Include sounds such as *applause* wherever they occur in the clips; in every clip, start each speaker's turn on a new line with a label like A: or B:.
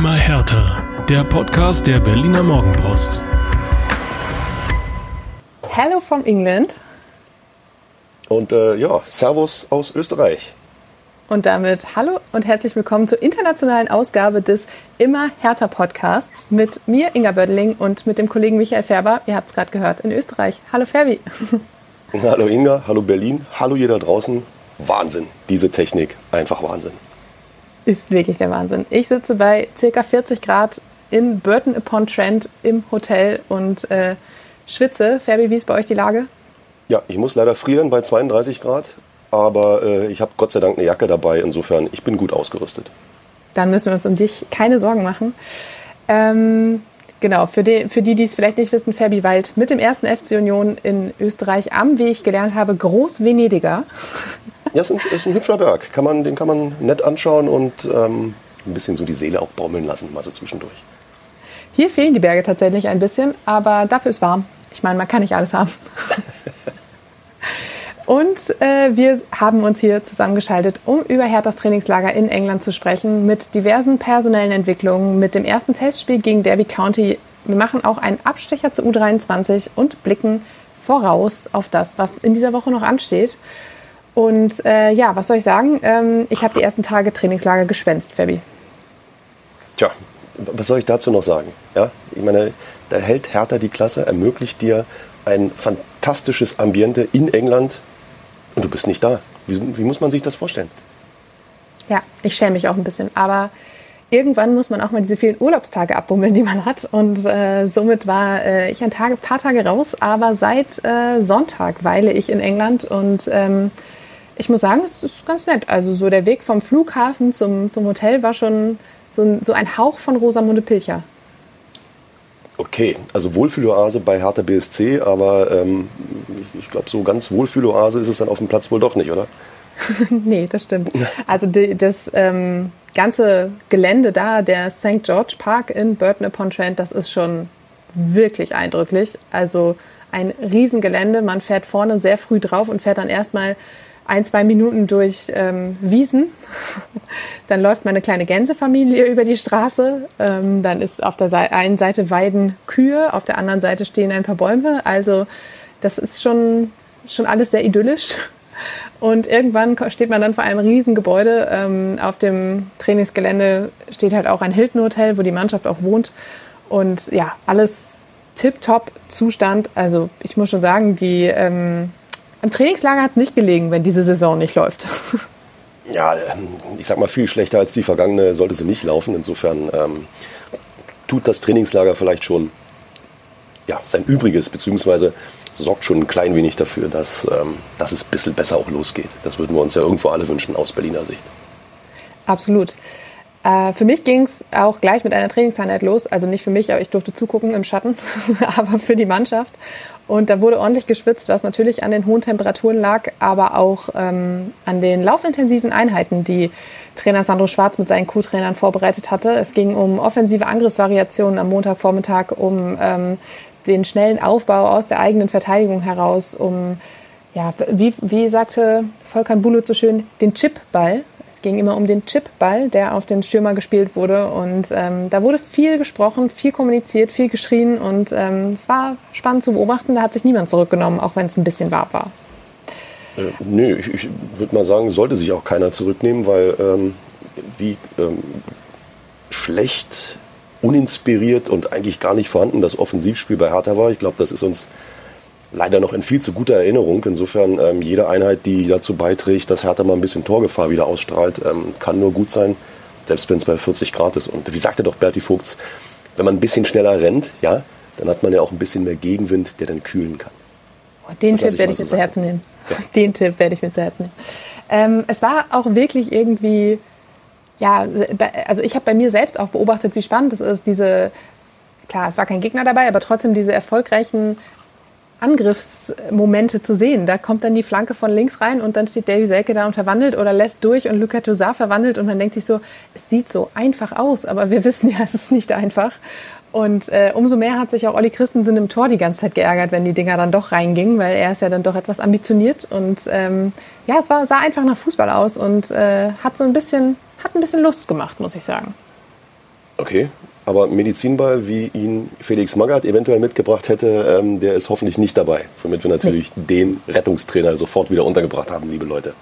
A: Immer härter. Der Podcast der Berliner Morgenpost.
B: Hello from England.
C: Und äh, ja, Servus aus Österreich.
B: Und damit hallo und herzlich willkommen zur internationalen Ausgabe des Immer härter Podcasts mit mir, Inga Bödeling, und mit dem Kollegen Michael Färber. Ihr habt es gerade gehört, in Österreich. Hallo Ferbi. *laughs*
C: Hallo Inga, hallo Berlin, hallo jeder draußen. Wahnsinn, diese Technik, einfach Wahnsinn.
B: Ist wirklich der Wahnsinn. Ich sitze bei circa 40 Grad in Burton upon Trent im Hotel und äh, schwitze. Ferbi, wie ist bei euch die Lage?
C: Ja, ich muss leider frieren bei 32 Grad, aber äh, ich habe Gott sei Dank eine Jacke dabei. Insofern, ich bin gut ausgerüstet.
B: Dann müssen wir uns um dich keine Sorgen machen. Ähm, genau, für die, für die, die es vielleicht nicht wissen, Ferbi Wald mit dem ersten FC Union in Österreich am, wie ich gelernt habe, Groß-Venediger.
C: Ja, ist ein, ist ein hübscher Berg. Kann man, den kann man nett anschauen und ähm, ein bisschen so die Seele auch baumeln lassen, mal so zwischendurch.
B: Hier fehlen die Berge tatsächlich ein bisschen, aber dafür ist warm. Ich meine, man kann nicht alles haben. *laughs* Und äh, wir haben uns hier zusammengeschaltet, um über Herthas Trainingslager in England zu sprechen, mit diversen personellen Entwicklungen, mit dem ersten Testspiel gegen Derby County. Wir machen auch einen Abstecher zu U23 und blicken voraus auf das, was in dieser Woche noch ansteht. Und äh, ja, was soll ich sagen? Ähm, ich habe die ersten Tage Trainingslager geschwänzt, Fabi.
C: Tja, was soll ich dazu noch sagen? Ja, ich meine, da hält Hertha die Klasse, ermöglicht dir ein fantastisches Ambiente in England und du bist nicht da. Wie, wie muss man sich das vorstellen?
B: Ja, ich schäme mich auch ein bisschen, aber irgendwann muss man auch mal diese vielen Urlaubstage abbummeln, die man hat. Und äh, somit war äh, ich ein Tage, paar Tage raus, aber seit äh, Sonntag weile ich in England und ähm, ich muss sagen, es ist ganz nett. Also so der Weg vom Flughafen zum, zum Hotel war schon so, so ein Hauch von Rosamunde Pilcher.
C: Okay, also Wohlfühloase bei Hertha BSC, aber ähm, ich, ich glaube, so ganz Wohlfühloase ist es dann auf dem Platz wohl doch nicht, oder? *laughs*
B: nee, das stimmt. Also die, das ähm, ganze Gelände da, der St. George Park in Burton upon Trent, das ist schon wirklich eindrücklich. Also ein Riesengelände. Man fährt vorne sehr früh drauf und fährt dann erstmal ein, zwei Minuten durch ähm, Wiesen. *laughs* Dann läuft meine kleine Gänsefamilie über die Straße. Ähm, dann ist auf der einen Seite weiden Kühe, auf der anderen Seite stehen ein paar Bäume. Also das ist schon, schon alles sehr idyllisch. *laughs* Und irgendwann steht man dann vor einem riesen Gebäude. Ähm, auf dem Trainingsgelände steht halt auch ein Hilton-Hotel, wo die Mannschaft auch wohnt. Und ja, alles tip-top Zustand. Also ich muss schon sagen, die ähm, am Trainingslager hat es nicht gelegen, wenn diese Saison nicht läuft. *laughs*
C: Ja, ähm, ich sag mal, viel schlechter als die vergangene sollte sie nicht laufen. Insofern ähm, tut das Trainingslager vielleicht schon ja, sein Übriges, beziehungsweise sorgt schon ein klein wenig dafür, dass, ähm, dass es ein bisschen besser auch losgeht. Das würden wir uns ja irgendwo alle wünschen aus Berliner Sicht.
B: Absolut. Äh, für mich ging es auch gleich mit einer Trainingseinheit los. Also nicht für mich, aber ich durfte zugucken im Schatten, *laughs* aber für die Mannschaft. Und da wurde ordentlich geschwitzt, was natürlich an den hohen Temperaturen lag, aber auch ähm, an den laufintensiven Einheiten, die Trainer Sandro Schwarz mit seinen Co-Trainern vorbereitet hatte. Es ging um offensive Angriffsvariationen am Montagvormittag, um ähm, den schnellen Aufbau aus der eigenen Verteidigung heraus, um, ja, wie, wie sagte Volkan Bulut so schön, den Chipball, es ging immer um den Chipball, der auf den Stürmer gespielt wurde. Und ähm, da wurde viel gesprochen, viel kommuniziert, viel geschrien. Und ähm, es war spannend zu beobachten. Da hat sich niemand zurückgenommen, auch wenn es ein bisschen warm war.
C: Äh, nö, ich, ich würde mal sagen, sollte sich auch keiner zurücknehmen, weil ähm, wie ähm, schlecht, uninspiriert und eigentlich gar nicht vorhanden das Offensivspiel bei Hertha war. Ich glaube, das ist uns leider noch in viel zu guter Erinnerung. Insofern ähm, jede Einheit, die dazu beiträgt, dass Hertha mal ein bisschen Torgefahr wieder ausstrahlt, ähm, kann nur gut sein, selbst wenn es bei 40 Grad ist. Und wie sagte doch Berti Vogts, wenn man ein bisschen schneller rennt, ja, dann hat man ja auch ein bisschen mehr Gegenwind, der dann kühlen kann.
B: Oh, den das Tipp werde ich mir zu Herzen nehmen. Ja. *laughs* Den Tipp werde ich mir zu Herzen nehmen. Ähm, es war auch wirklich irgendwie, ja, also ich habe bei mir selbst auch beobachtet, wie spannend es ist, diese, klar, es war kein Gegner dabei, aber trotzdem diese erfolgreichen Angriffsmomente zu sehen. Da kommt dann die Flanke von links rein und dann steht Davy Selke da und verwandelt oder lässt durch und Luka Toussaint verwandelt und man denkt sich so, es sieht so einfach aus, aber wir *laughs* wissen ja, es ist nicht einfach. Und äh, umso mehr hat sich auch Olli Christensen im Tor die ganze Zeit geärgert, wenn die Dinger dann doch reingingen, weil er ist ja dann doch etwas ambitioniert und ähm, ja, es war, sah einfach nach Fußball aus und äh, hat so ein bisschen, hat ein bisschen Lust gemacht, muss ich sagen.
C: Okay, aber Medizinball, wie ihn Felix Magath eventuell mitgebracht hätte, ähm, der ist hoffentlich nicht dabei. Womit wir natürlich nee. den Rettungstrainer sofort wieder untergebracht haben, liebe Leute.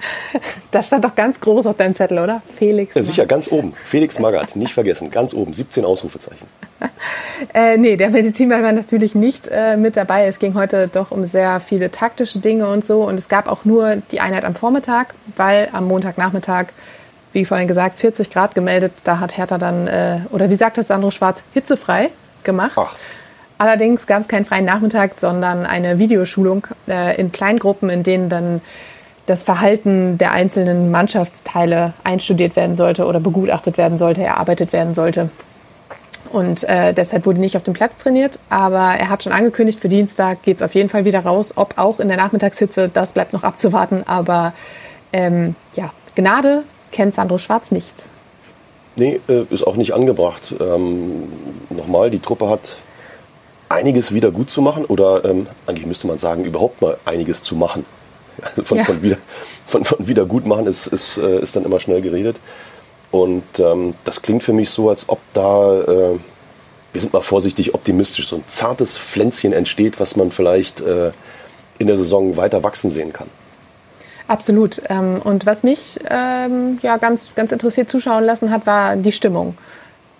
C: *laughs*
B: Das stand doch ganz groß auf deinem Zettel, oder?
C: Felix. Ja, sicher, ganz oben. Felix Magath, nicht vergessen, ganz oben, 17 Ausrufezeichen. *laughs*
B: äh, nee, der Medizinball war natürlich nicht äh, mit dabei. Es ging heute doch um sehr viele taktische Dinge und so. Und es gab auch nur die Einheit am Vormittag, weil am Montagnachmittag wie vorhin gesagt, 40 Grad gemeldet. Da hat Hertha dann, äh, oder wie sagt das Sandro Schwarz, hitzefrei gemacht. Ach. Allerdings gab es keinen freien Nachmittag, sondern eine Videoschulung äh, in Kleingruppen, in denen dann das Verhalten der einzelnen Mannschaftsteile einstudiert werden sollte oder begutachtet werden sollte, erarbeitet werden sollte. Und äh, deshalb wurde nicht auf dem Platz trainiert, aber er hat schon angekündigt, für Dienstag geht es auf jeden Fall wieder raus. Ob auch in der Nachmittagshitze, das bleibt noch abzuwarten. Aber ähm, ja, Gnade kennt Sandro Schwarz nicht.
C: Nee, äh, ist auch nicht angebracht. Ähm, nochmal, die Truppe hat einiges wieder gut zu machen oder ähm, eigentlich müsste man sagen, überhaupt mal einiges zu machen. *laughs* Also von, ja. von, wieder, von, von wieder gut machen ist, ist, äh, ist dann immer schnell geredet. Und ähm, das klingt für mich so, als ob da, äh, wir sind mal vorsichtig optimistisch, so ein zartes Pflänzchen entsteht, was man vielleicht äh, in der Saison weiter wachsen sehen kann.
B: Absolut. Ähm, und was mich ähm, ja ganz, ganz interessiert zuschauen lassen hat, war die Stimmung.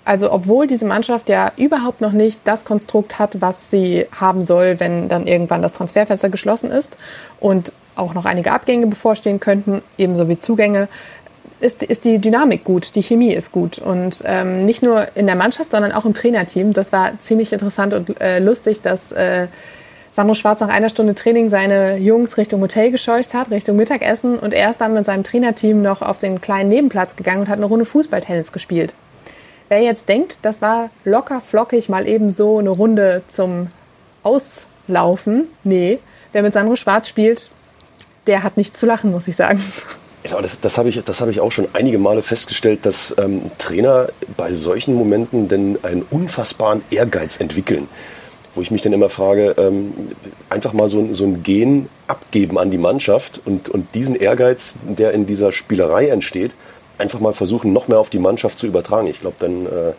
B: Also obwohl diese Mannschaft ja überhaupt noch nicht das Konstrukt hat, was sie haben soll, wenn dann irgendwann das Transferfenster geschlossen ist und auch noch einige Abgänge bevorstehen könnten, ebenso wie Zugänge, ist, ist die Dynamik gut, die Chemie ist gut. Und ähm, nicht nur in der Mannschaft, sondern auch im Trainerteam. Das war ziemlich interessant und äh, lustig, dass äh, Sandro Schwarz nach einer Stunde Training seine Jungs Richtung Hotel gescheucht hat, Richtung Mittagessen und er ist dann mit seinem Trainerteam noch auf den kleinen Nebenplatz gegangen und hat eine Runde Fußballtennis gespielt. Wer jetzt denkt, das war locker flockig mal eben so eine Runde zum Auslaufen, nee, wer mit Sandro Schwarz spielt, der hat nichts zu lachen, muss ich sagen.
C: das, das habe ich, hab ich auch schon einige Male festgestellt, dass ähm, Trainer bei solchen Momenten denn einen unfassbaren Ehrgeiz entwickeln wo ich mich dann immer frage, ähm, einfach mal so, so ein Gen abgeben an die Mannschaft und, und diesen Ehrgeiz, der in dieser Spielerei entsteht, einfach mal versuchen, noch mehr auf die Mannschaft zu übertragen. Ich glaube, dann, äh,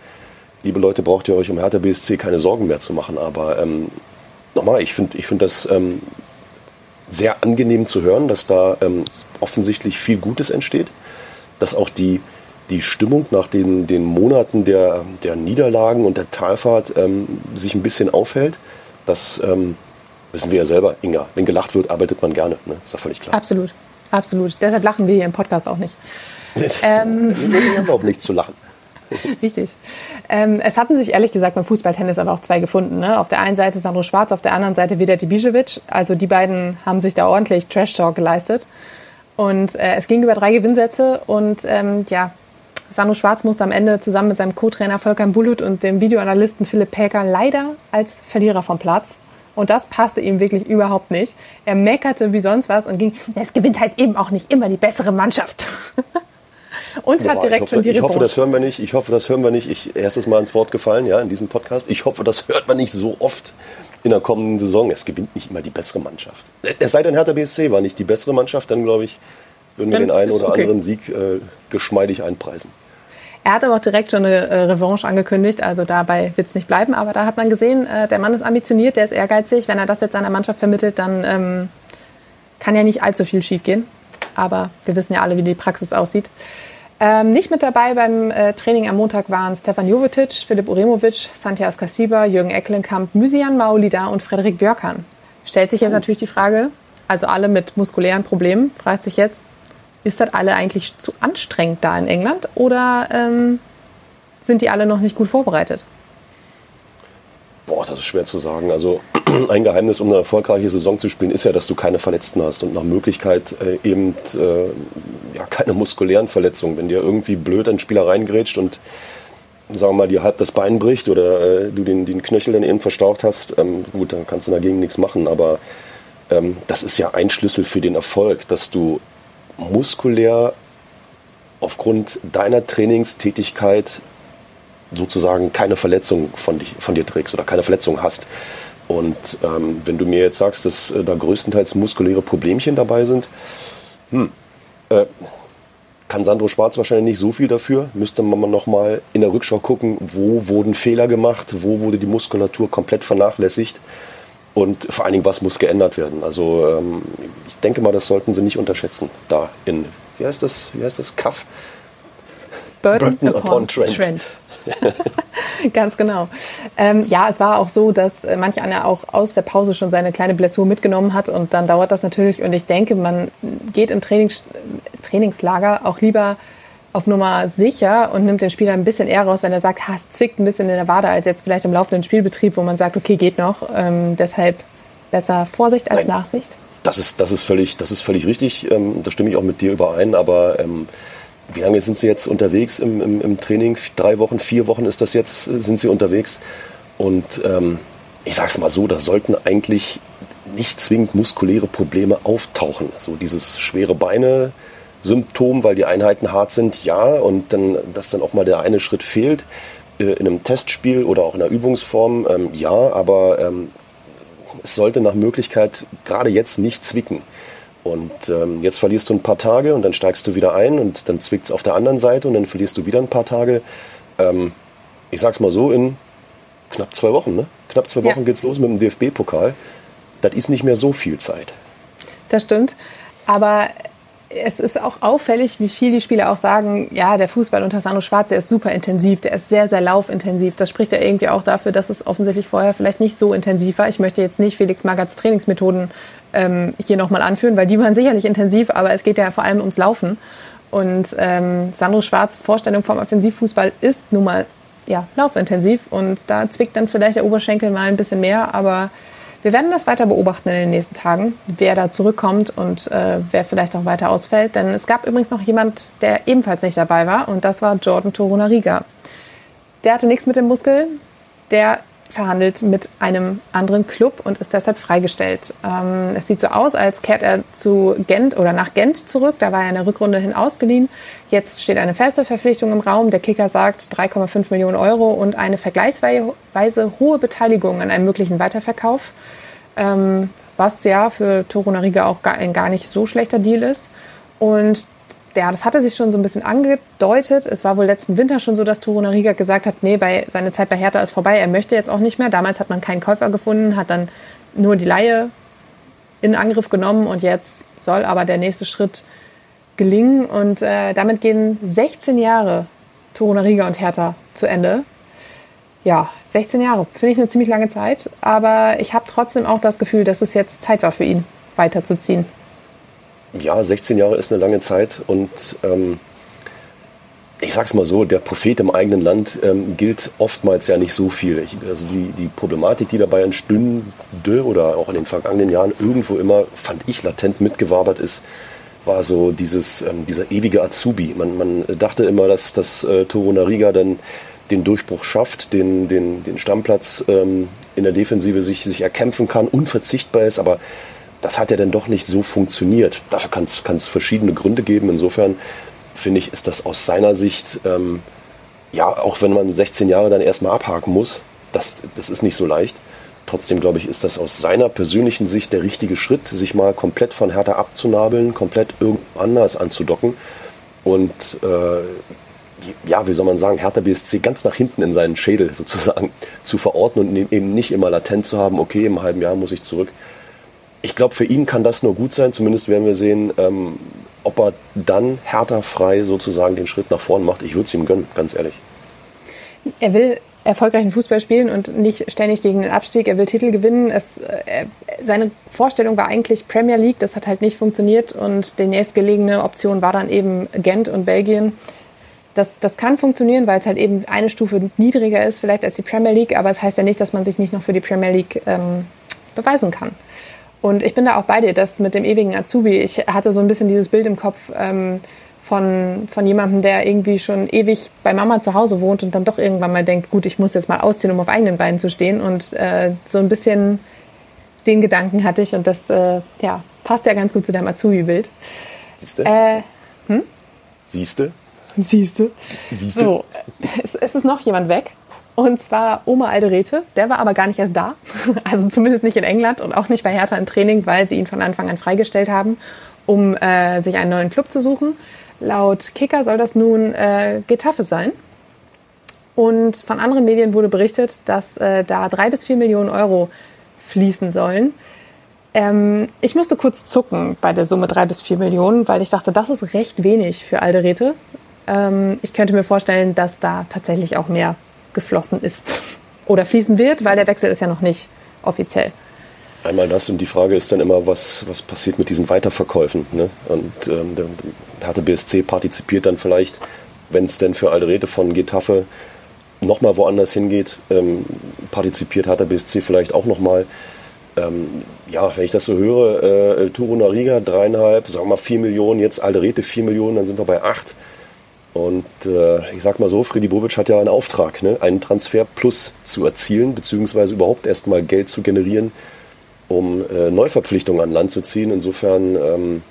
C: liebe Leute, braucht ihr euch um Hertha BSC keine Sorgen mehr zu machen. Aber ähm, nochmal, ich finde ich find das ähm, sehr angenehm zu hören, dass da ähm, offensichtlich viel Gutes entsteht, dass auch die, die Stimmung nach den, den Monaten der, der Niederlagen und der Talfahrt ähm, sich ein bisschen aufhält. Das ähm, wissen wir ja selber, Inga. Wenn gelacht wird, arbeitet man gerne. Ne? Ist ja völlig klar.
B: Absolut, absolut. Deshalb lachen wir hier im Podcast auch nicht. *laughs*
C: ähm. Wir haben überhaupt nichts zu lachen. *laughs*
B: Richtig. Ähm, es hatten sich ehrlich gesagt beim Fußballtennis aber auch zwei gefunden. Ne? Auf der einen Seite Sandro Schwarz, auf der anderen Seite Vedat Ibišević. Also die beiden haben sich da ordentlich Trash-Talk geleistet. Und äh, es ging über drei Gewinnsätze und ähm, ja, Sandro Schwarz musste am Ende zusammen mit seinem Co-Trainer Volker Bulut und dem Videoanalysten Philipp Päker leider als Verlierer vom Platz. Und das passte ihm wirklich überhaupt nicht. Er meckerte wie sonst was und ging, es gewinnt halt eben auch nicht immer die bessere Mannschaft. *laughs* und Boah, hat direkt
C: hoffe,
B: schon die
C: Ich hoffe, das hören wir nicht. Ich hoffe, das hören wir nicht. Ich, erstes Mal ins Wort gefallen, ja, in diesem Podcast. Ich hoffe, das hört man nicht so oft in der kommenden Saison. Es gewinnt nicht immer die bessere Mannschaft. Es sei denn, Hertha BSC war nicht die bessere Mannschaft, dann glaube ich, würden wir den einen oder okay. anderen Sieg äh, geschmeidig einpreisen.
B: Er hat aber auch direkt schon eine äh, Revanche angekündigt, also dabei wird es nicht bleiben. Aber da hat man gesehen, äh, der Mann ist ambitioniert, der ist ehrgeizig. Wenn er das jetzt seiner Mannschaft vermittelt, dann ähm, kann ja nicht allzu viel schiefgehen. Aber wir wissen ja alle, wie die Praxis aussieht. Ähm, nicht mit dabei beim äh, Training am Montag waren Stefan Jovetic, Philipp Uremovic, Santias Kasiba, Jürgen Eckelenkamp, Mysian Maolida und Frederik Björkan. Stellt sich jetzt natürlich die Frage, also alle mit muskulären Problemen, fragt sich jetzt, ist das alle eigentlich zu anstrengend da in England oder ähm, sind die alle noch nicht gut vorbereitet?
C: Boah, das ist schwer zu sagen. Also *clears throat* ein Geheimnis, um eine erfolgreiche Saison zu spielen, ist ja, dass du keine Verletzten hast und nach Möglichkeit äh, eben äh, ja, keine muskulären Verletzungen. Wenn dir irgendwie blöd ein Spieler reingrätscht und sagen wir mal, dir halb das Bein bricht oder äh, du den, den Knöchel dann eben verstaucht hast, ähm, gut, dann kannst du dagegen nichts machen. Aber ähm, das ist ja ein Schlüssel für den Erfolg, dass du muskulär aufgrund deiner Trainingstätigkeit sozusagen keine Verletzung von, dich, von dir trägst oder keine Verletzung hast. Und ähm, wenn du mir jetzt sagst, dass äh, da größtenteils muskuläre Problemchen dabei sind, hm, äh, kann Sandro Schwarz wahrscheinlich nicht so viel dafür. Müsste man noch mal in der Rückschau gucken, wo wurden Fehler gemacht, wo wurde die Muskulatur komplett vernachlässigt und vor allen Dingen, was muss geändert werden. Also ähm, ich denke mal, das sollten Sie nicht unterschätzen. Da in, wie heißt das, wie heißt das, Kaff?
B: Burton, Burton upon, upon Trent. Trent. *laughs* Ganz genau. Ähm, ja, es war auch so, dass äh, manch einer auch aus der Pause schon seine kleine Blessur mitgenommen hat und dann dauert das natürlich. Und ich denke, man geht im Trainings Trainingslager auch lieber auf Nummer sicher und nimmt den Spieler ein bisschen eher raus, wenn er sagt, ha, es zwickt ein bisschen in der Wade, als jetzt vielleicht im laufenden Spielbetrieb, wo man sagt, okay, geht noch. Ähm, deshalb besser Vorsicht als Nein. Nachsicht.
C: Das ist, das ist völlig, das ist völlig richtig. Ähm, da stimme ich auch mit dir überein. Aber ähm, wie lange sind Sie jetzt unterwegs im, im, im, Training? Drei Wochen, vier Wochen ist das jetzt, sind Sie unterwegs? Und ähm, ich sage es mal so, da sollten eigentlich nicht zwingend muskuläre Probleme auftauchen. So dieses schwere Beine, Symptom, weil die Einheiten hart sind, ja. Und dann, dass dann auch mal der eine Schritt fehlt äh, in einem Testspiel oder auch in einer Übungsform, ähm, ja. Aber ähm, es sollte nach Möglichkeit gerade jetzt nicht zwicken. Und ähm, jetzt verlierst du ein paar Tage und dann steigst du wieder ein und dann zwickt es auf der anderen Seite und dann verlierst du wieder ein paar Tage. Ähm, ich sag's mal so, in knapp zwei Wochen, ne? Knapp zwei Wochen ja. geht's los mit dem DFB-Pokal. Das ist nicht mehr so viel Zeit.
B: Das stimmt. Aber es ist auch auffällig, wie viel die Spieler auch sagen, ja, der Fußball unter Sandro Schwarz, der ist super intensiv, der ist sehr, sehr laufintensiv. Das spricht ja irgendwie auch dafür, dass es offensichtlich vorher vielleicht nicht so intensiv war. Ich möchte jetzt nicht Felix Magat's Trainingsmethoden ähm, hier nochmal anführen, weil die waren sicherlich intensiv, aber es geht ja vor allem ums Laufen. Und ähm, Sandro Schwarz Vorstellung vom Offensivfußball ist nun mal ja, laufintensiv und da zwickt dann vielleicht der Oberschenkel mal ein bisschen mehr, aber wir werden das weiter beobachten in den nächsten Tagen, wer da zurückkommt und äh, wer vielleicht auch weiter ausfällt. Denn es gab übrigens noch jemand, der ebenfalls nicht dabei war und das war Jordan Torunariga. Der hatte nichts mit dem Muskel, der verhandelt mit einem anderen Club und ist deshalb freigestellt. Ähm, es sieht so aus, als kehrt er zu Gent oder nach Gent zurück. Da war er in der Rückrunde hin ausgeliehen. Jetzt steht eine feste Verpflichtung im Raum. Der Kicker sagt 3,5 Millionen Euro und eine vergleichsweise hohe Beteiligung an einem möglichen Weiterverkauf, ähm, was ja für Toro Nariga auch gar, ein gar nicht so schlechter Deal ist. Und ja, das hatte sich schon so ein bisschen angedeutet. Es war wohl letzten Winter schon so, dass Turo Nariga gesagt hat, nee, bei, seine Zeit bei Hertha ist vorbei, er möchte jetzt auch nicht mehr. Damals hat man keinen Käufer gefunden, hat dann nur die Laie in Angriff genommen und jetzt soll aber der nächste Schritt gelingen. Und äh, damit gehen 16 Jahre Turo Nariga und Hertha zu Ende. Ja, 16 Jahre, finde ich eine ziemlich lange Zeit, aber ich habe trotzdem auch das Gefühl, dass es jetzt Zeit war für ihn, weiterzuziehen
C: ja, 16 Jahre ist eine lange Zeit und ähm, ich sag's mal so, der Prophet im eigenen Land ähm, gilt oftmals ja nicht so viel. Ich, also die, die Problematik, die dabei entstünde oder auch in den vergangenen Jahren irgendwo immer, fand ich, latent mitgewabert ist, war so dieses, ähm, dieser ewige Azubi. Man, man dachte immer, dass, dass äh, Toro Nariga dann den Durchbruch schafft, den, den, den Stammplatz ähm, in der Defensive sich, sich erkämpfen kann, unverzichtbar ist, aber das hat ja dann doch nicht so funktioniert. Dafür kann es verschiedene Gründe geben. Insofern finde ich, ist das aus seiner Sicht, ähm, ja, auch wenn man 16 Jahre dann erstmal abhaken muss, das, das ist nicht so leicht. Trotzdem glaube ich, ist das aus seiner persönlichen Sicht der richtige Schritt, sich mal komplett von Hertha abzunabeln, komplett irgendwo anders anzudocken und äh, ja, wie soll man sagen, Hertha BSC ganz nach hinten in seinen Schädel *laughs* sozusagen zu verorten und eben nicht immer latent zu haben, okay, im halben Jahr muss ich zurück ich glaube, für ihn kann das nur gut sein. Zumindest werden wir sehen, ähm, ob er dann härter frei sozusagen den Schritt nach vorn macht. Ich würde es ihm gönnen, ganz ehrlich.
B: Er will erfolgreichen Fußball spielen und nicht ständig gegen den Abstieg. Er will Titel gewinnen. Es, äh, seine Vorstellung war eigentlich Premier League. Das hat halt nicht funktioniert und die nächstgelegene Option war dann eben Gent und Belgien. Das, das kann funktionieren, weil es halt eben eine Stufe niedriger ist vielleicht als die Premier League, aber es das heißt ja nicht, dass man sich nicht noch für die Premier League ähm, beweisen kann. Und ich bin da auch bei dir, das mit dem ewigen Azubi. Ich hatte so ein bisschen dieses Bild im Kopf ähm, von, von jemandem, der irgendwie schon ewig bei Mama zu Hause wohnt und dann doch irgendwann mal denkt, gut, ich muss jetzt mal ausziehen, um auf eigenen Beinen zu stehen. Und äh, so ein bisschen den Gedanken hatte ich und das äh, ja, passt ja ganz gut zu deinem Azubi-Bild.
C: Siehst du? Äh, hm?
B: Siehste? Siehste. Siehste. So, es, es ist noch jemand weg. Und zwar Oma Alderete. Der war aber gar nicht erst da. *laughs* Also zumindest nicht in England und auch nicht bei Hertha im Training, weil sie ihn von Anfang an freigestellt haben, um äh, sich einen neuen Club zu suchen. Laut Kicker soll das nun äh, Getafe sein. Und von anderen Medien wurde berichtet, dass äh, da drei bis vier Millionen Euro fließen sollen. Ähm, ich musste kurz zucken bei der Summe drei bis vier Millionen, weil ich dachte, das ist recht wenig für Alderete. Ähm, ich könnte mir vorstellen, dass da tatsächlich auch mehr geflossen ist *laughs* oder fließen wird, weil der Wechsel ist ja noch nicht offiziell.
C: Einmal das und die Frage ist dann immer, was, was passiert mit diesen Weiterverkäufen. Ne? Und ähm, der, Hertha BSC partizipiert dann vielleicht, wenn es denn für Alderete von Getafe nochmal woanders hingeht, ähm, partizipiert Hertha BSC vielleicht auch nochmal. Ähm, ja, wenn ich das so höre, äh, Turuna Riga dreieinhalb, sagen wir mal vier Millionen, jetzt Alderete vier Millionen, dann sind wir bei acht. Und äh, ich sag mal so, Freddy Bobic hat ja einen Auftrag, ne? einen Transfer plus zu erzielen, beziehungsweise überhaupt erstmal Geld zu generieren, um äh, Neuverpflichtungen an Land zu ziehen. Insofern, ähm,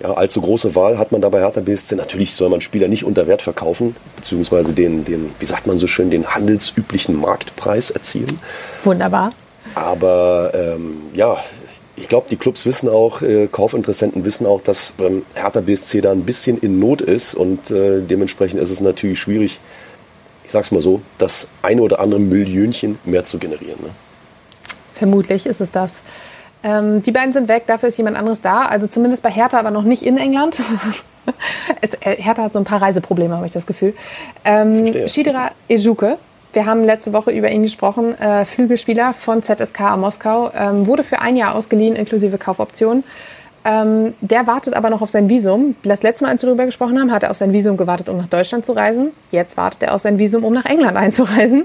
C: ja, allzu große Wahl hat man dabei Hertha BSC. Natürlich soll man Spieler nicht unter Wert verkaufen, beziehungsweise den, den, wie sagt man so schön, den handelsüblichen Marktpreis erzielen.
B: Wunderbar.
C: Aber ähm, ja, ich glaube, die Clubs wissen auch, äh, Kaufinteressenten wissen auch, dass ähm, Hertha BSC da ein bisschen in Not ist und äh, dementsprechend ist es natürlich schwierig, ich sag's mal so, das eine oder andere Millionchen mehr zu generieren. Ne?
B: Vermutlich ist es das. Ähm, die beiden sind weg, dafür ist jemand anderes da. Also zumindest bei Hertha, aber noch nicht in England. *laughs* es, äh, Hertha hat so ein paar Reiseprobleme, habe ich das Gefühl. Ähm, Shidera Ejuke, wir haben letzte Woche über ihn gesprochen, äh, Flügelspieler von ZSK Moskau, ähm, wurde für ein Jahr ausgeliehen, inklusive Kaufoption. Ähm, der wartet aber noch auf sein Visum. Das letzte Mal, als wir darüber gesprochen haben, hat er auf sein Visum gewartet, um nach Deutschland zu reisen. Jetzt wartet er auf sein Visum, um nach England *laughs* einzureisen.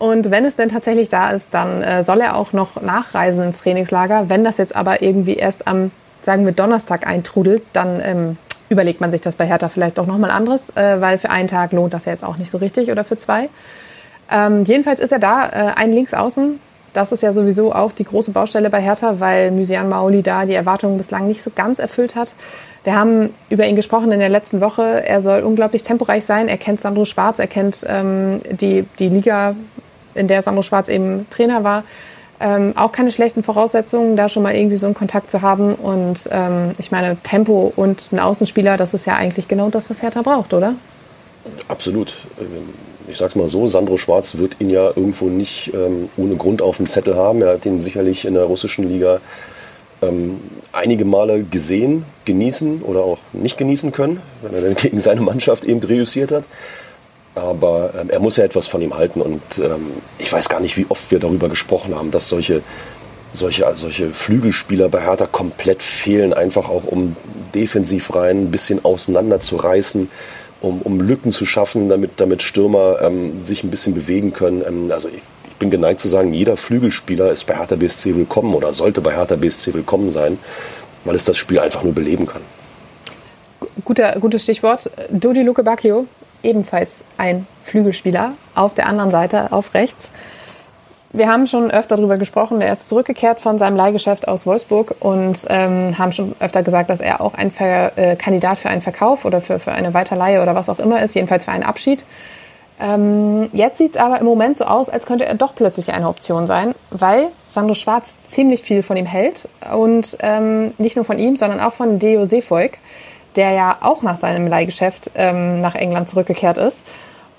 B: Und wenn es denn tatsächlich da ist, dann äh, soll er auch noch nachreisen ins Trainingslager. Wenn das jetzt aber irgendwie erst am, sagen wir, Donnerstag eintrudelt, dann ähm, überlegt man sich das bei Hertha vielleicht doch nochmal anderes, äh, weil für einen Tag lohnt das ja jetzt auch nicht so richtig oder für zwei. Ähm, jedenfalls ist er da, äh, ein Linksaußen. Das ist ja sowieso auch die große Baustelle bei Hertha, weil Mysian Maoli da die Erwartungen bislang nicht so ganz erfüllt hat. Wir haben über ihn gesprochen in der letzten Woche. Er soll unglaublich temporeich sein. Er kennt Sandro Schwarz, er kennt ähm, die, die Liga, in der Sandro Schwarz eben Trainer war. Ähm, auch keine schlechten Voraussetzungen, da schon mal irgendwie so einen Kontakt zu haben. Und ähm, ich meine, Tempo und ein Außenspieler, das ist ja eigentlich genau das, was Hertha braucht, oder?
C: Absolut. Ich sag's mal so, Sandro Schwarz wird ihn ja irgendwo nicht ähm, ohne Grund auf dem Zettel haben. Er hat ihn sicherlich in der russischen Liga ähm, einige Male gesehen, genießen oder auch nicht genießen können, wenn er dann gegen seine Mannschaft eben reüssiert hat. Aber ähm, er muss ja etwas von ihm halten und ähm, ich weiß gar nicht, wie oft wir darüber gesprochen haben, dass solche, solche, solche Flügelspieler bei Hertha komplett fehlen, einfach auch um defensiv rein ein bisschen auseinander zu reißen um, um Lücken zu schaffen, damit, damit Stürmer ähm, sich ein bisschen bewegen können. Ähm, also ich, ich, bin geneigt zu sagen, jeder Flügelspieler ist bei Hertha BSC willkommen oder sollte bei Hertha BSC willkommen sein, weil es das Spiel einfach nur beleben kann.
B: Guter, gutes Stichwort. Dodi Luke Bacchio, ebenfalls ein Flügelspieler, auf der anderen Seite, auf rechts wir haben schon öfter darüber gesprochen. Er ist zurückgekehrt von seinem Leihgeschäft aus Wolfsburg und ähm, haben schon öfter gesagt, dass er auch ein Ver äh, Kandidat für einen Verkauf oder für, für eine Weiterleihe oder was auch immer ist, jedenfalls für einen Abschied. Ähm, jetzt sieht es aber im Moment so aus, als könnte er doch plötzlich eine Option sein, weil Sandro Schwarz ziemlich viel von ihm hält und ähm, nicht nur von ihm, sondern auch von Deo Seefolk, der ja auch nach seinem Leihgeschäft ähm, nach England zurückgekehrt ist.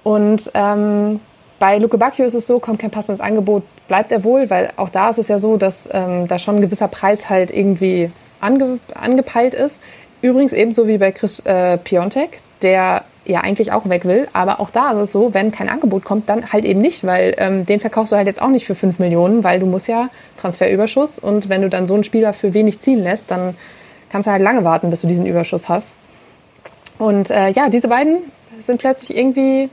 B: Und ähm, bei Luke Bacchio ist es so, kommt kein passendes Angebot, bleibt er wohl, weil auch da ist es ja so, dass ähm, da schon ein gewisser Preis halt irgendwie ange angepeilt ist. Übrigens ebenso wie bei Chris äh, Piontek, der ja eigentlich auch weg will, aber auch da ist es so, wenn kein Angebot kommt, dann halt eben nicht, weil ähm, den verkaufst du halt jetzt auch nicht für 5 Millionen, weil du musst ja Transferüberschuss und wenn du dann so einen Spieler für wenig ziehen lässt, dann kannst du halt lange warten, bis du diesen Überschuss hast. Und äh, ja, diese beiden sind plötzlich irgendwie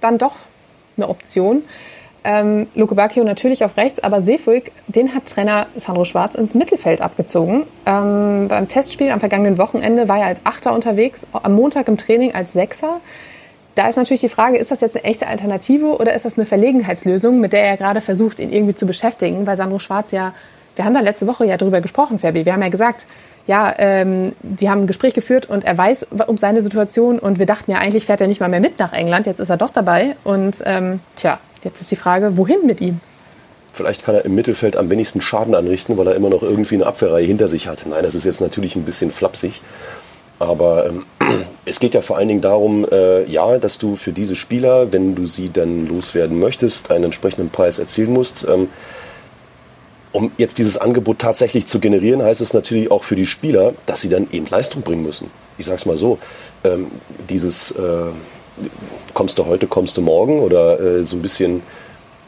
B: dann doch eine Option. Ähm, Luke Bacchio natürlich auf rechts, aber Seefuig, den hat Trainer Sandro Schwarz ins Mittelfeld abgezogen. Ähm, beim Testspiel am vergangenen Wochenende war er als Achter unterwegs, am Montag im Training als Sechser. Da ist natürlich die Frage, ist das jetzt eine echte Alternative oder ist das eine Verlegenheitslösung, mit der er gerade versucht, ihn irgendwie zu beschäftigen? Weil Sandro Schwarz ja, wir haben da letzte Woche ja drüber gesprochen, Fabi. Wir haben ja gesagt, ja, ähm, die haben ein Gespräch geführt und er weiß um seine Situation und wir dachten ja, eigentlich fährt er nicht mal mehr mit nach England. Jetzt ist er doch dabei und ähm, tja, jetzt ist die Frage, wohin mit ihm?
C: Vielleicht kann er im Mittelfeld am wenigsten Schaden anrichten, weil er immer noch irgendwie eine Abwehrreihe hinter sich hat. Nein, das ist jetzt natürlich ein bisschen flapsig. Aber ähm, *clears throat* es geht ja vor allen Dingen darum, äh, ja, dass du für diese Spieler, wenn du sie dann loswerden möchtest, einen entsprechenden Preis erzielen musst. Ähm, um jetzt dieses Angebot tatsächlich zu generieren, heißt es natürlich auch für die Spieler, dass sie dann eben Leistung bringen müssen. Ich sag's mal so, ähm, dieses äh, kommst du heute, kommst du morgen oder äh, so ein bisschen,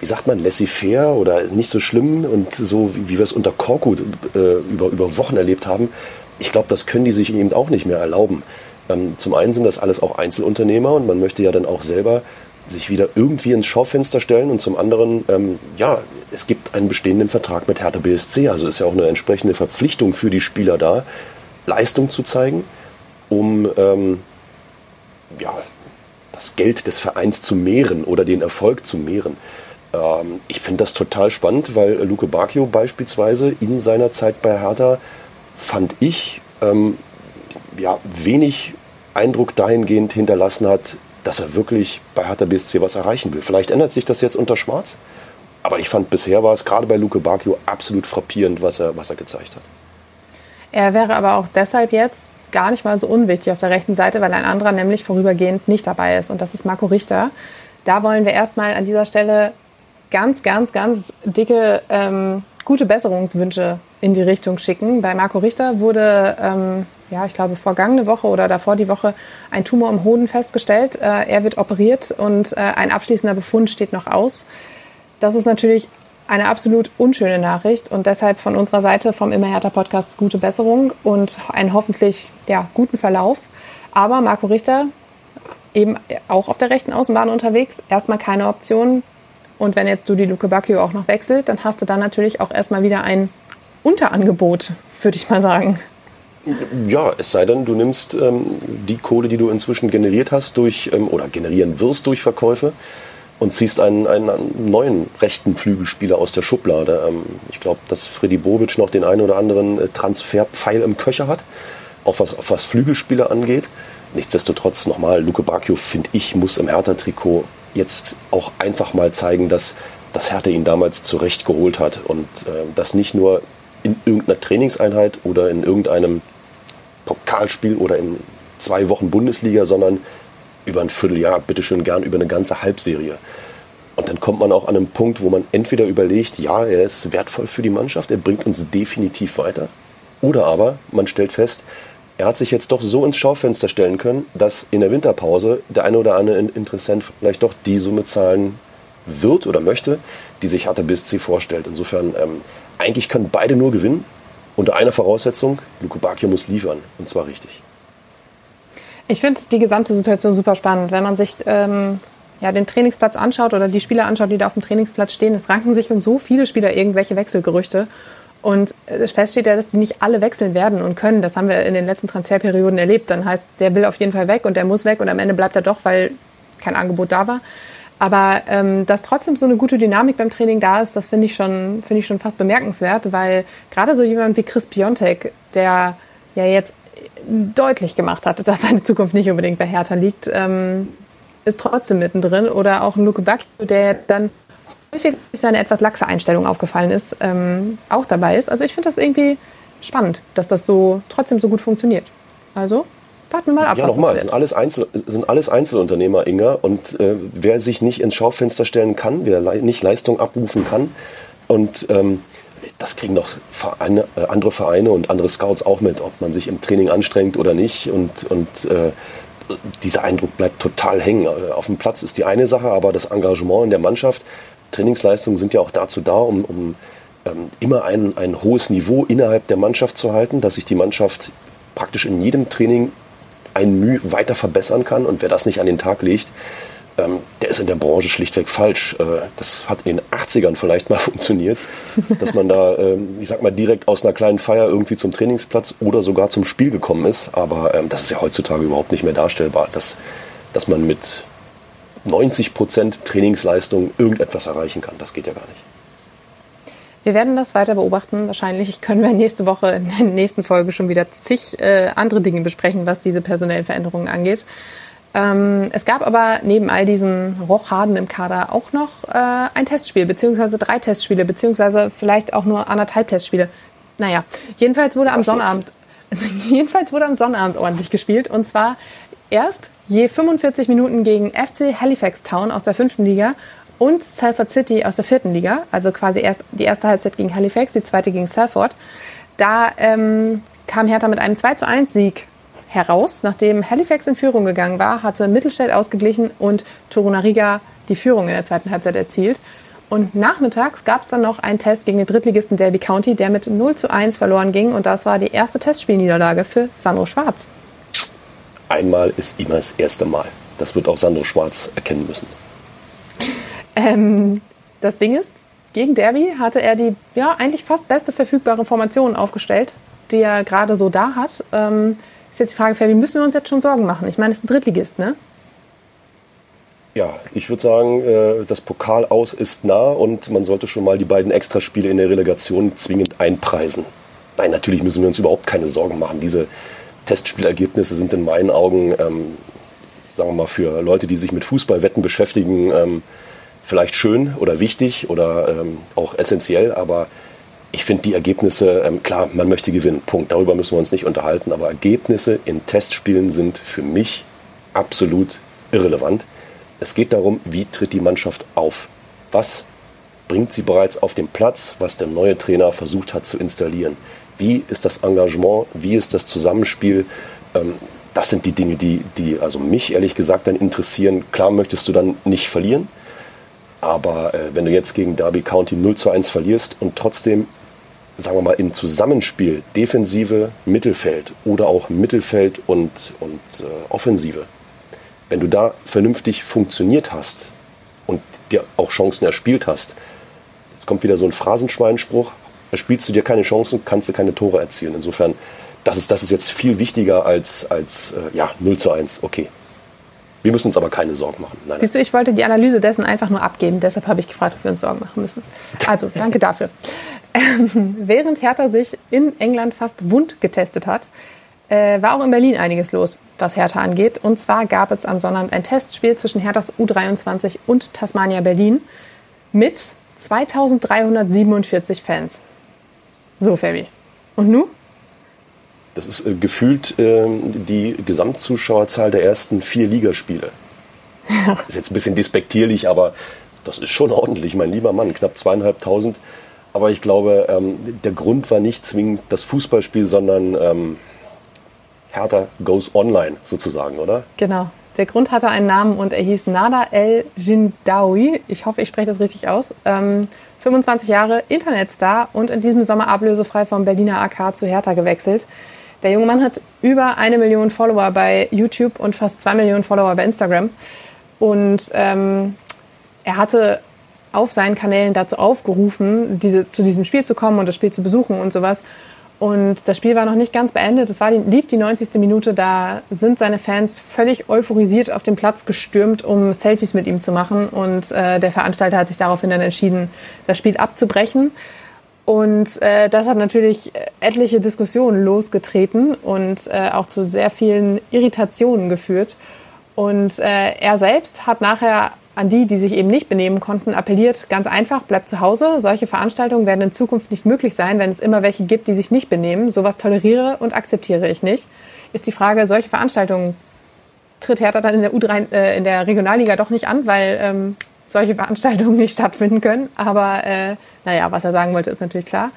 C: wie sagt man, laissez-faire oder nicht so schlimm und so, wie, wie wir es unter Korkut äh, über, über Wochen erlebt haben. Ich glaube, das können die sich eben auch nicht mehr erlauben. Ähm, zum einen sind das alles auch Einzelunternehmer und man möchte ja dann auch selber sich wieder irgendwie ins Schaufenster stellen und zum anderen, ähm, ja, es gibt einen bestehenden Vertrag mit Hertha BSC, also ist ja auch eine entsprechende Verpflichtung für die Spieler da, Leistung zu zeigen, um ähm, ja, das Geld des Vereins zu mehren oder den Erfolg zu mehren. Ähm, ich finde das total spannend, weil Luke Bacchio beispielsweise in seiner Zeit bei Hertha fand ich ähm, ja, wenig Eindruck dahingehend hinterlassen hat, dass er wirklich bei Hertha BSC was erreichen will. Vielleicht ändert sich das jetzt unter Schwarz, aber ich fand bisher war es gerade bei Luke Bacchio absolut frappierend, was er, was er gezeigt hat.
B: Er wäre aber auch deshalb jetzt gar nicht mal so unwichtig auf der rechten Seite, weil ein anderer nämlich vorübergehend nicht dabei ist und das ist Marco Richter. Da wollen wir erstmal an dieser Stelle ganz, ganz, ganz dicke ähm, gute Besserungswünsche in die Richtung schicken. Bei Marco Richter wurde, ähm, ja, ich glaube, vergangene Woche oder davor die Woche ein Tumor im Hoden festgestellt. Äh, er wird operiert und äh, ein abschließender Befund steht noch aus. Das ist natürlich eine absolut unschöne Nachricht und deshalb von unserer Seite vom Immer härter Podcast gute Besserung und einen hoffentlich ja, guten Verlauf. Aber Marco Richter eben auch auf der rechten Außenbahn unterwegs, erstmal keine Option. Und wenn jetzt du die Luke Bacchio auch noch wechselt, dann hast du dann natürlich auch erstmal wieder ein Unterangebot, würde ich mal sagen.
C: Ja, es sei denn, du nimmst ähm, die Kohle, die du inzwischen generiert hast, durch ähm, oder generieren wirst durch Verkäufe und ziehst einen, einen, neuen rechten Flügelspieler aus der Schublade. Ähm, ich glaube, dass Freddy Bobic noch den einen oder anderen äh, Transferpfeil im Köcher hat, auch was, was Flügelspieler angeht. Nichtsdestotrotz nochmal, Luke Bacchio, finde ich, muss im Hertha-Trikot jetzt auch einfach mal zeigen, dass das Hertha ihn damals zurecht geholt hat und äh, das nicht nur in irgendeiner Trainingseinheit oder in irgendeinem Pokalspiel oder in zwei Wochen Bundesliga, sondern über ein Vierteljahr, bitteschön gern über eine ganze Halbserie. Und dann kommt man auch an einen Punkt, wo man entweder überlegt, ja, er ist wertvoll für die Mannschaft, er bringt uns definitiv weiter. Oder aber man stellt fest, er hat sich jetzt doch so ins Schaufenster stellen können, dass in der Winterpause der eine oder andere Interessent vielleicht doch die Summe zahlen wird oder möchte, die sich BSC vorstellt. Insofern, ähm, eigentlich können beide nur gewinnen. Unter einer Voraussetzung, Luko Bakio muss liefern. Und zwar richtig.
B: Ich finde die gesamte Situation super spannend. Wenn man sich ähm, ja, den Trainingsplatz anschaut oder die Spieler anschaut, die da auf dem Trainingsplatz stehen, es ranken sich um so viele Spieler irgendwelche Wechselgerüchte. Und fest steht ja, dass die nicht alle wechseln werden und können. Das haben wir in den letzten Transferperioden erlebt. Dann heißt, der will auf jeden Fall weg und der muss weg und am Ende bleibt er doch, weil kein Angebot da war. Aber ähm, dass trotzdem so eine gute Dynamik beim Training da ist, das finde ich, schon, finde ich schon fast bemerkenswert, weil gerade so jemand wie Chris Piontek, der ja jetzt deutlich gemacht hat, dass seine Zukunft nicht unbedingt bei Hertha liegt, ähm, ist trotzdem mittendrin. Oder auch ein Luke Bacchio, der dann häufig durch seine etwas laxe Einstellung aufgefallen ist, ähm, auch dabei ist. Also ich finde das irgendwie spannend, dass das so trotzdem so gut funktioniert. Also warten wir mal ab.
C: Ja, nochmal, sind alles, Einzel, sind alles Einzelunternehmer, Inga. Und äh, wer sich nicht ins Schaufenster stellen kann, wer le nicht Leistung abrufen kann und ähm, das kriegen doch Vereine, äh, andere Vereine und andere Scouts auch mit, ob man sich im Training anstrengt oder nicht. Und, und äh, dieser Eindruck bleibt total hängen. Äh, auf dem Platz ist die eine Sache, aber das Engagement in der Mannschaft, Trainingsleistungen sind ja auch dazu da, um, um ähm, immer ein, ein hohes Niveau innerhalb der Mannschaft zu halten, dass sich die Mannschaft praktisch in jedem Training ein Mühe weiter verbessern kann. Und wer das nicht an den Tag legt, ähm, der ist in der Branche schlichtweg falsch. Äh, das hat in den 80ern vielleicht mal *laughs* funktioniert, dass man da, ähm, ich sag mal, direkt aus einer kleinen Feier irgendwie zum Trainingsplatz oder sogar zum Spiel gekommen ist. Aber ähm, das ist ja heutzutage überhaupt nicht mehr darstellbar, dass, dass man mit 90 Prozent Trainingsleistung irgendetwas erreichen kann. Das geht ja gar nicht.
B: Wir werden das weiter beobachten. Wahrscheinlich können wir nächste Woche in der nächsten Folge schon wieder zig äh, andere Dinge besprechen, was diese personellen Veränderungen angeht. Ähm, es gab aber neben all diesen Rochhaden im Kader auch noch äh, ein Testspiel, beziehungsweise drei Testspiele, beziehungsweise vielleicht auch nur anderthalb Testspiele. Naja, jedenfalls wurde am was Sonnabend. *laughs* jedenfalls wurde am Sonnabend ordentlich gespielt und zwar erst je 45 Minuten gegen FC Halifax Town aus der fünften Liga und Salford City aus der vierten Liga, also quasi erst die erste Halbzeit gegen Halifax, die zweite gegen Salford. Da ähm, kam Hertha mit einem 2 zu 1 Sieg heraus. Nachdem Halifax in Führung gegangen war, hatte Mittelstädt ausgeglichen und Torunariga die Führung in der zweiten Halbzeit erzielt. Und nachmittags gab es dann noch einen Test gegen den Drittligisten Derby County, der mit 0 zu 1 verloren ging. Und das war die erste Testspielniederlage für Sandro Schwarz.
C: Einmal ist immer das erste Mal. Das wird auch Sandro Schwarz erkennen müssen.
B: Ähm, das Ding ist, gegen Derby hatte er die ja eigentlich fast beste verfügbare Formation aufgestellt, die er gerade so da hat. Ähm, ist jetzt die Frage, Fabi, müssen wir uns jetzt schon Sorgen machen? Ich meine, es ist ein Drittligist, ne?
C: Ja, ich würde sagen, äh, das Pokal aus ist nah und man sollte schon mal die beiden Extraspiele in der Relegation zwingend einpreisen. Nein, natürlich müssen wir uns überhaupt keine Sorgen machen. Diese Testspielergebnisse sind in meinen Augen, ähm, sagen wir mal, für Leute, die sich mit Fußballwetten beschäftigen, ähm, vielleicht schön oder wichtig oder ähm, auch essentiell, aber ich finde die Ergebnisse, ähm, klar, man möchte gewinnen, Punkt. Darüber müssen wir uns nicht unterhalten, aber Ergebnisse in Testspielen sind für mich absolut irrelevant. Es geht darum, wie tritt die Mannschaft auf? Was bringt sie bereits auf den Platz, was der neue Trainer versucht hat zu installieren? Wie ist das Engagement? Wie ist das Zusammenspiel? Ähm, das sind die Dinge, die, die also mich ehrlich gesagt dann interessieren. Klar möchtest du dann nicht verlieren, aber äh, wenn du jetzt gegen Derby County 0 zu 1 verlierst und trotzdem, sagen wir mal, im Zusammenspiel Defensive, Mittelfeld oder auch Mittelfeld und, und äh, Offensive, wenn du da vernünftig funktioniert hast und dir auch Chancen erspielt hast, jetzt kommt wieder so ein Phrasenschweinspruch, erspielst du dir keine Chancen, kannst du keine Tore erzielen. Insofern, das ist, das ist jetzt viel wichtiger als, als äh, ja, 0 zu 1, okay. Wir müssen uns aber keine Sorgen machen.
B: Nein, Siehst du, ich wollte die Analyse dessen einfach nur abgeben. Deshalb habe ich gefragt, ob wir uns Sorgen machen müssen. Also, danke dafür. Ähm, während Hertha sich in England fast wund getestet hat, äh, war auch in Berlin einiges los, was Hertha angeht. Und zwar gab es am Sonnabend ein Testspiel zwischen Herthas U23 und Tasmania Berlin mit 2347 Fans. So, Fabi. Und nu?
C: Das ist äh, gefühlt äh, die Gesamtzuschauerzahl der ersten vier Ligaspiele. Ja. Ist jetzt ein bisschen despektierlich, aber das ist schon ordentlich, mein lieber Mann. Knapp zweieinhalbtausend. Aber ich glaube, ähm, der Grund war nicht zwingend das Fußballspiel, sondern ähm, Hertha goes online sozusagen, oder?
B: Genau. Der Grund hatte einen Namen und er hieß Nada El Jindawi. Ich hoffe, ich spreche das richtig aus. Ähm, 25 Jahre Internetstar und in diesem Sommer ablösefrei vom Berliner AK zu Hertha gewechselt. Der junge Mann hat über eine Million Follower bei YouTube und fast zwei Millionen Follower bei Instagram. Und ähm, er hatte auf seinen Kanälen dazu aufgerufen, diese, zu diesem Spiel zu kommen und das Spiel zu besuchen und sowas. Und das Spiel war noch nicht ganz beendet. Es war die, lief die 90. Minute. Da sind seine Fans völlig euphorisiert auf den Platz gestürmt, um Selfies mit ihm zu machen. Und äh, der Veranstalter hat sich daraufhin dann entschieden, das Spiel abzubrechen. Und äh, das hat natürlich etliche Diskussionen losgetreten und äh, auch zu sehr vielen Irritationen geführt. Und äh, er selbst hat nachher an die, die sich eben nicht benehmen konnten, appelliert, ganz einfach, bleibt zu Hause. Solche Veranstaltungen werden in Zukunft nicht möglich sein, wenn es immer welche gibt, die sich nicht benehmen. Sowas toleriere und akzeptiere ich nicht. Ist die Frage, solche Veranstaltungen tritt Hertha dann in der U3, äh, in der Regionalliga doch nicht an, weil ähm, solche Veranstaltungen nicht stattfinden können. Aber äh, naja, was er sagen wollte, ist natürlich klar.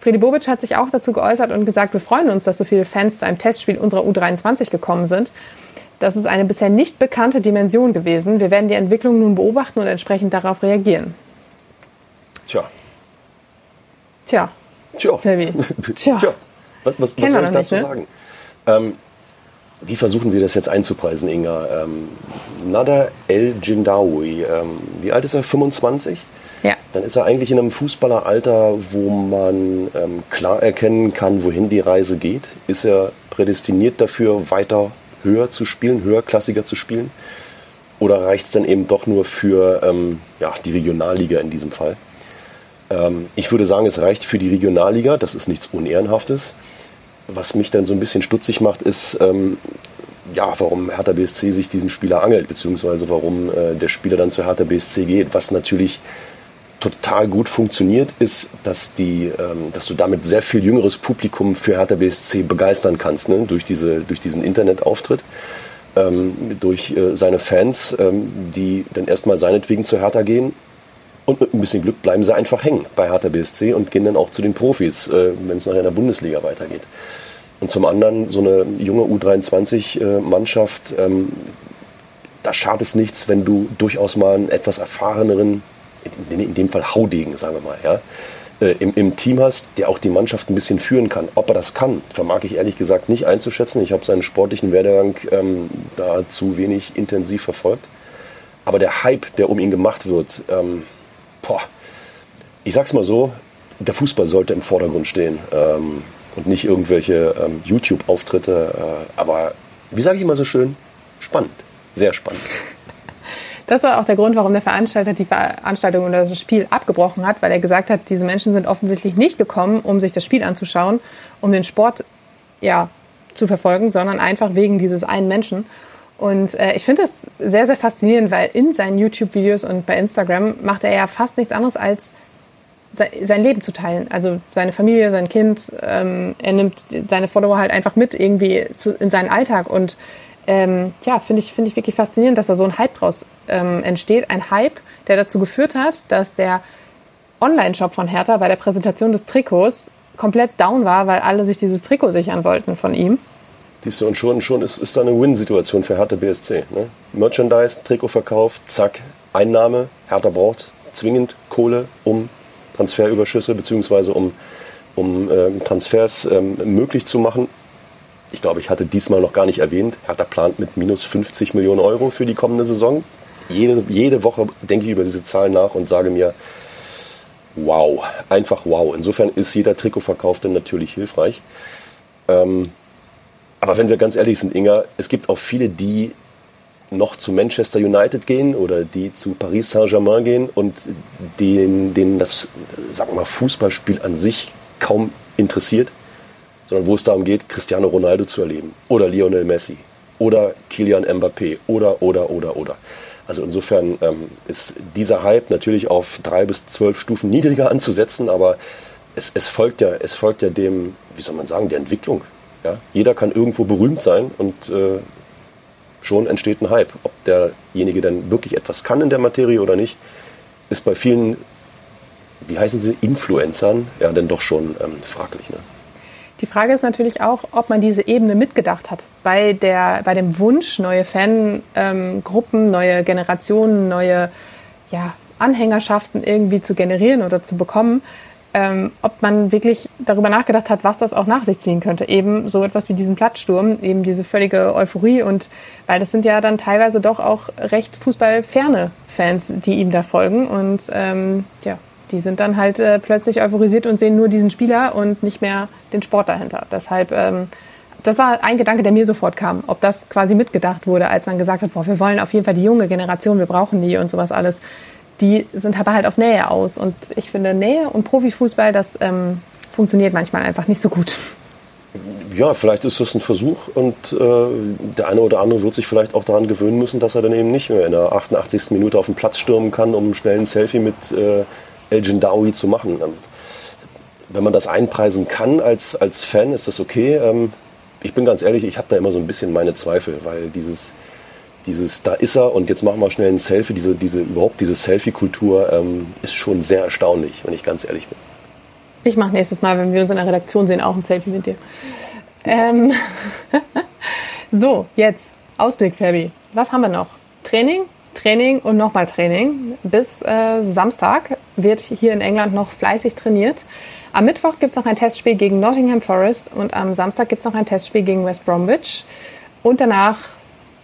B: Fredi Bobic hat sich auch dazu geäußert und gesagt, wir freuen uns, dass so viele Fans zu einem Testspiel unserer U23 gekommen sind. Das ist eine bisher nicht bekannte Dimension gewesen. Wir werden die Entwicklung nun beobachten und entsprechend darauf reagieren.
C: Tja.
B: Tja.
C: Tja. *laughs* Tja. Tja. Was, was, was soll ich dazu nicht, ne? sagen? Ähm, wie versuchen wir das jetzt einzupreisen, Inga? Ähm, Nada El Jindawi, ähm, wie alt ist er? 25?
B: Ja.
C: Dann ist er eigentlich in einem Fußballeralter, wo man ähm, klar erkennen kann, wohin die Reise geht. Ist er prädestiniert dafür, weiter höher zu spielen, höherklassiger zu spielen? Oder reicht es dann eben doch nur für ähm, ja, die Regionalliga in diesem Fall? Ähm, ich würde sagen, es reicht für die Regionalliga, das ist nichts Unehrenhaftes. Was mich dann so ein bisschen stutzig macht, ist, ähm, ja, warum Hertha BSC sich diesen Spieler angelt, beziehungsweise warum äh, der Spieler dann zu Hertha BSC geht, was natürlich total gut funktioniert, ist, dass, die, ähm, dass du damit sehr viel jüngeres Publikum für Hertha BSC begeistern kannst, ne? durch, diese, durch diesen Internetauftritt, ähm, durch äh, seine Fans, ähm, die dann erstmal seinetwegen zu Hertha gehen. Und mit ein bisschen Glück bleiben sie einfach hängen bei Hertha BSC und gehen dann auch zu den Profis, äh, wenn es nachher in der Bundesliga weitergeht. Und zum anderen so eine junge U23-Mannschaft, äh, ähm, da schadet es nichts, wenn du durchaus mal einen etwas erfahreneren in, dem Fall Haudegen, sagen wir mal, ja, äh, im, im, Team hast, der auch die Mannschaft ein bisschen führen kann. Ob er das kann, vermag ich ehrlich gesagt nicht einzuschätzen. Ich habe seinen sportlichen Werdegang ähm, da zu wenig intensiv verfolgt. Aber der Hype, der um ihn gemacht wird, ähm, boah, ich sag's mal so, der Fußball sollte im Vordergrund stehen ähm, und nicht irgendwelche ähm, YouTube-Auftritte. Äh, aber wie sage ich immer so schön, spannend, sehr spannend.
B: Das war auch der Grund, warum der Veranstalter die Veranstaltung oder das Spiel abgebrochen hat, weil er gesagt hat, diese Menschen sind offensichtlich nicht gekommen, um sich das Spiel anzuschauen, um den Sport ja, zu verfolgen, sondern einfach wegen dieses einen Menschen. Und äh, ich finde das sehr, sehr faszinierend, weil in seinen YouTube-Videos und bei Instagram macht er ja fast nichts anderes als sein Leben zu teilen. Also seine Familie, sein Kind. Ähm, er nimmt seine Follower halt einfach mit irgendwie zu, in seinen Alltag und ähm, ja, finde ich, finde ich wirklich faszinierend, dass da so ein Hype draus ähm, entsteht. Ein Hype, der dazu geführt hat, dass der Online-Shop von Hertha bei der Präsentation des Trikots komplett down war, weil alle sich dieses Trikot sichern wollten von ihm.
C: Siehst du, und schon, schon ist, ist da eine Win-Situation für Hertha BSC. Ne? Merchandise, Trikotverkauf, zack, Einnahme. Hertha braucht zwingend Kohle, um Transferüberschüsse bzw. um, um ähm, Transfers ähm, möglich zu machen ich glaube, ich hatte diesmal noch gar nicht erwähnt, Hertha plant mit minus 50 Millionen Euro für die kommende Saison. Jede, jede Woche denke ich über diese Zahlen nach und sage mir, wow, einfach wow. Insofern ist jeder Trikotverkauf dann natürlich hilfreich. Ähm, aber wenn wir ganz ehrlich sind, Inga, es gibt auch viele, die noch zu Manchester United gehen oder die zu Paris Saint-Germain gehen und denen, denen das, sagen wir mal, Fußballspiel an sich kaum interessiert sondern wo es darum geht, Cristiano Ronaldo zu erleben oder Lionel Messi oder Kilian Mbappé oder, oder, oder, oder. Also insofern ähm, ist dieser Hype natürlich auf drei bis zwölf Stufen niedriger anzusetzen, aber es, es, folgt ja, es folgt ja dem, wie soll man sagen, der Entwicklung. Ja? Jeder kann irgendwo berühmt sein und äh, schon entsteht ein Hype. Ob derjenige dann wirklich etwas kann in der Materie oder nicht, ist bei vielen, wie heißen sie, Influencern, ja, dann doch schon ähm, fraglich. Ne?
B: Die Frage ist natürlich auch, ob man diese Ebene mitgedacht hat. Bei, der, bei dem Wunsch, neue Fangruppen, ähm, neue Generationen, neue ja, Anhängerschaften irgendwie zu generieren oder zu bekommen, ähm, ob man wirklich darüber nachgedacht hat, was das auch nach sich ziehen könnte. Eben so etwas wie diesen Plattsturm, eben diese völlige Euphorie und weil das sind ja dann teilweise doch auch recht fußballferne Fans, die ihm da folgen und ähm, ja, die sind dann halt äh, plötzlich euphorisiert und sehen nur diesen Spieler und nicht mehr den Sport dahinter. Deshalb, ähm, das war ein Gedanke, der mir sofort kam, ob das quasi mitgedacht wurde, als man gesagt hat, boah, wir wollen auf jeden Fall die junge Generation, wir brauchen die und sowas alles. Die sind aber halt auf Nähe aus. Und ich finde, Nähe und Profifußball, das ähm, funktioniert manchmal einfach nicht so gut.
C: Ja, vielleicht ist das ein Versuch und äh, der eine oder andere wird sich vielleicht auch daran gewöhnen müssen, dass er dann eben nicht mehr in der 88. Minute auf den Platz stürmen kann, um schnell ein Selfie mit äh, El Jindawi zu machen. Ähm, wenn man das einpreisen kann als, als Fan, ist das okay. Ähm, ich bin ganz ehrlich, ich habe da immer so ein bisschen meine Zweifel, weil dieses, dieses, da ist er und jetzt machen wir schnell ein Selfie, diese, diese, überhaupt diese Selfie-Kultur ähm, ist schon sehr erstaunlich, wenn ich ganz ehrlich bin.
B: Ich mache nächstes Mal, wenn wir uns in der Redaktion sehen, auch ein Selfie mit dir. Ähm *laughs* so, jetzt Ausblick, Fabi. Was haben wir noch? Training? Training und nochmal Training. Bis äh, Samstag wird hier in England noch fleißig trainiert. Am Mittwoch gibt es noch ein Testspiel gegen Nottingham Forest und am Samstag gibt es noch ein Testspiel gegen West Bromwich. Und danach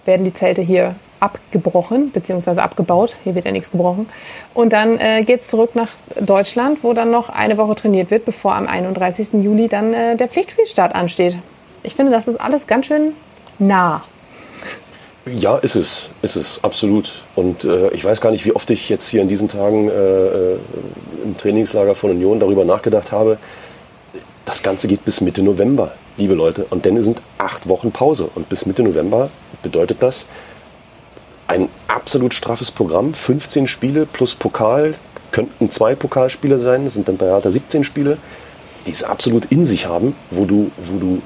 B: werden die Zelte hier abgebrochen bzw. abgebaut. Hier wird ja nichts gebrochen. Und dann äh, geht es zurück nach Deutschland, wo dann noch eine Woche trainiert wird, bevor am 31. Juli dann äh, der Pflichtspielstart ansteht. Ich finde, das ist alles ganz schön nah.
C: Ja, ist es, ist es, absolut. Und äh, ich weiß gar nicht, wie oft ich jetzt hier in diesen Tagen äh, äh, im Trainingslager von Union darüber nachgedacht habe. Das Ganze geht bis Mitte November, liebe Leute. Und dann sind acht Wochen Pause. Und bis Mitte November bedeutet das, ein absolut straffes Programm, 15 Spiele plus Pokal, könnten zwei Pokalspiele sein, das sind dann bei Hertha 17 Spiele, die es absolut in sich haben, wo du, wo du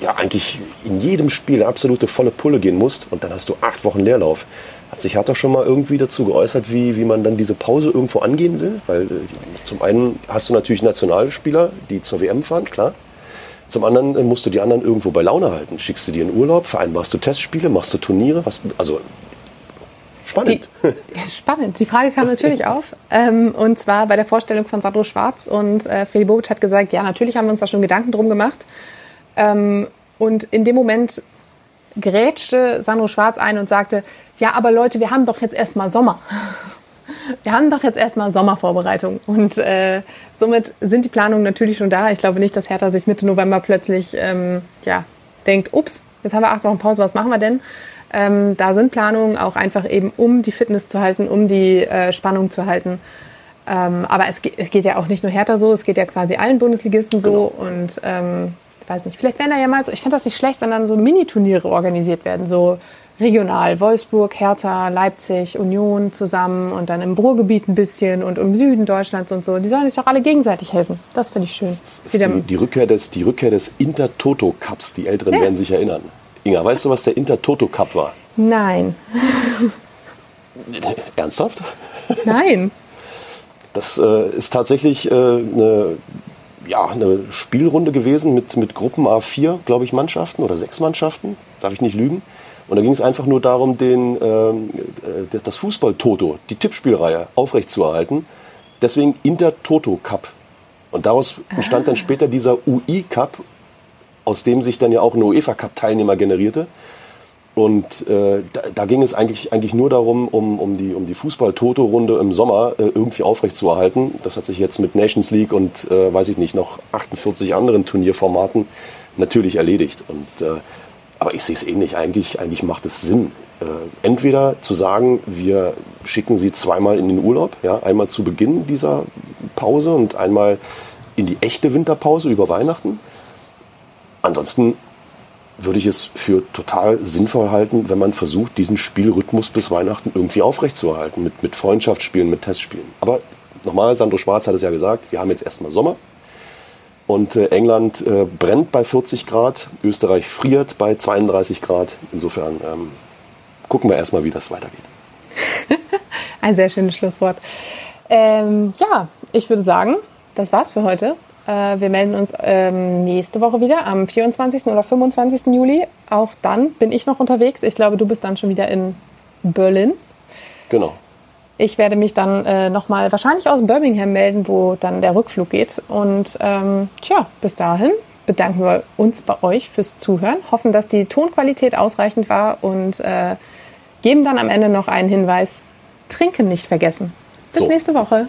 C: ja eigentlich in jedem Spiel absolute volle Pulle gehen musst und dann hast du acht Wochen Leerlauf. Hat sich Hertha schon mal irgendwie dazu geäußert, wie, wie man dann diese Pause irgendwo angehen will? Weil äh, zum einen hast du natürlich Nationalspieler, die zur WM fahren, klar. Zum anderen äh, musst du die anderen irgendwo bei Laune halten. Schickst du dir in Urlaub, vereinbarst du Testspiele, machst du Turniere, was, also spannend.
B: Die, spannend. Die Frage kam natürlich *laughs* auf. Ähm, und zwar bei der Vorstellung von Sandro Schwarz und äh, Freddy Bobic hat gesagt, ja, natürlich haben wir uns da schon Gedanken drum gemacht. Ähm, und in dem Moment grätschte Sandro Schwarz ein und sagte, ja, aber Leute, wir haben doch jetzt erstmal Sommer. *laughs* Wir haben doch jetzt erstmal Sommervorbereitung. Und äh, somit sind die Planungen natürlich schon da. Ich glaube nicht, dass Hertha sich Mitte November plötzlich ähm, ja, denkt, ups, jetzt haben wir acht Wochen Pause, was machen wir denn? Ähm, da sind Planungen auch einfach eben, um die Fitness zu halten, um die äh, Spannung zu halten. Ähm, aber es, es, geht ja auch nicht nur Hertha so, es geht ja quasi allen Bundesligisten so. Genau. Und ähm, weiß nicht, vielleicht wären da ja mal so, ich finde das nicht schlecht, wenn dann so Mini-Turniere organisiert werden, so regional, Wolfsburg, Hertha, Leipzig, Union zusammen und dann im Ruhrgebiet ein bisschen und im Süden Deutschlands und so. Die sollen sich doch alle gegenseitig helfen. Das finde ich schön.
C: Die, die, Rückkehr des, die Rückkehr des Inter-Toto-Cups, die Älteren ja. werden sich erinnern. Inga, weißt du, was der Inter-Toto-Cup war?
B: Nein. *laughs*
C: Ernsthaft?
B: Nein.
C: Das äh, ist tatsächlich äh, eine ja, eine Spielrunde gewesen mit, mit Gruppen A4, glaube ich, Mannschaften oder sechs Mannschaften, darf ich nicht lügen. Und da ging es einfach nur darum, den, ähm, äh, das Fußball-Toto, die Tippspielreihe, aufrechtzuerhalten. Deswegen Inter-Toto Cup. Und daraus entstand dann ah. später dieser UI Cup, aus dem sich dann ja auch ein UEFA Cup Teilnehmer generierte. Und äh, da, da, ging es eigentlich, eigentlich nur darum, um, um die, um die Fußball-Toto-Runde im Sommer äh, irgendwie aufrechtzuerhalten. Das hat sich jetzt mit Nations League und, äh, weiß ich nicht, noch 48 anderen Turnierformaten natürlich erledigt. Und, äh, aber ich sehe es ähnlich. Eigentlich, eigentlich macht es Sinn, äh, entweder zu sagen, wir schicken sie zweimal in den Urlaub, ja, einmal zu Beginn dieser Pause und einmal in die echte Winterpause über Weihnachten. Ansonsten würde ich es für total sinnvoll halten, wenn man versucht, diesen Spielrhythmus bis Weihnachten irgendwie aufrechtzuerhalten, mit, mit Freundschaftsspielen, mit Testspielen. Aber nochmal, Sandro Schwarz hat es ja gesagt, wir haben jetzt erstmal Sommer. Und äh, England äh, brennt bei 40 Grad, Österreich friert bei 32 Grad. Insofern ähm, gucken wir erstmal, wie das weitergeht. *laughs*
B: Ein sehr schönes Schlusswort. Ähm, ja, ich würde sagen, das war's für heute. Äh, wir melden uns ähm, nächste Woche wieder, am 24. oder 25. Juli. Auch dann bin ich noch unterwegs. Ich glaube, du bist dann schon wieder in Berlin.
C: Genau.
B: Ich werde mich dann äh, nochmal wahrscheinlich aus Birmingham melden, wo dann der Rückflug geht. Und ähm, tja, bis dahin bedanken wir uns bei euch fürs Zuhören, hoffen, dass die Tonqualität ausreichend war und äh, geben dann am Ende noch einen Hinweis. Trinken nicht vergessen. Bis so. nächste Woche.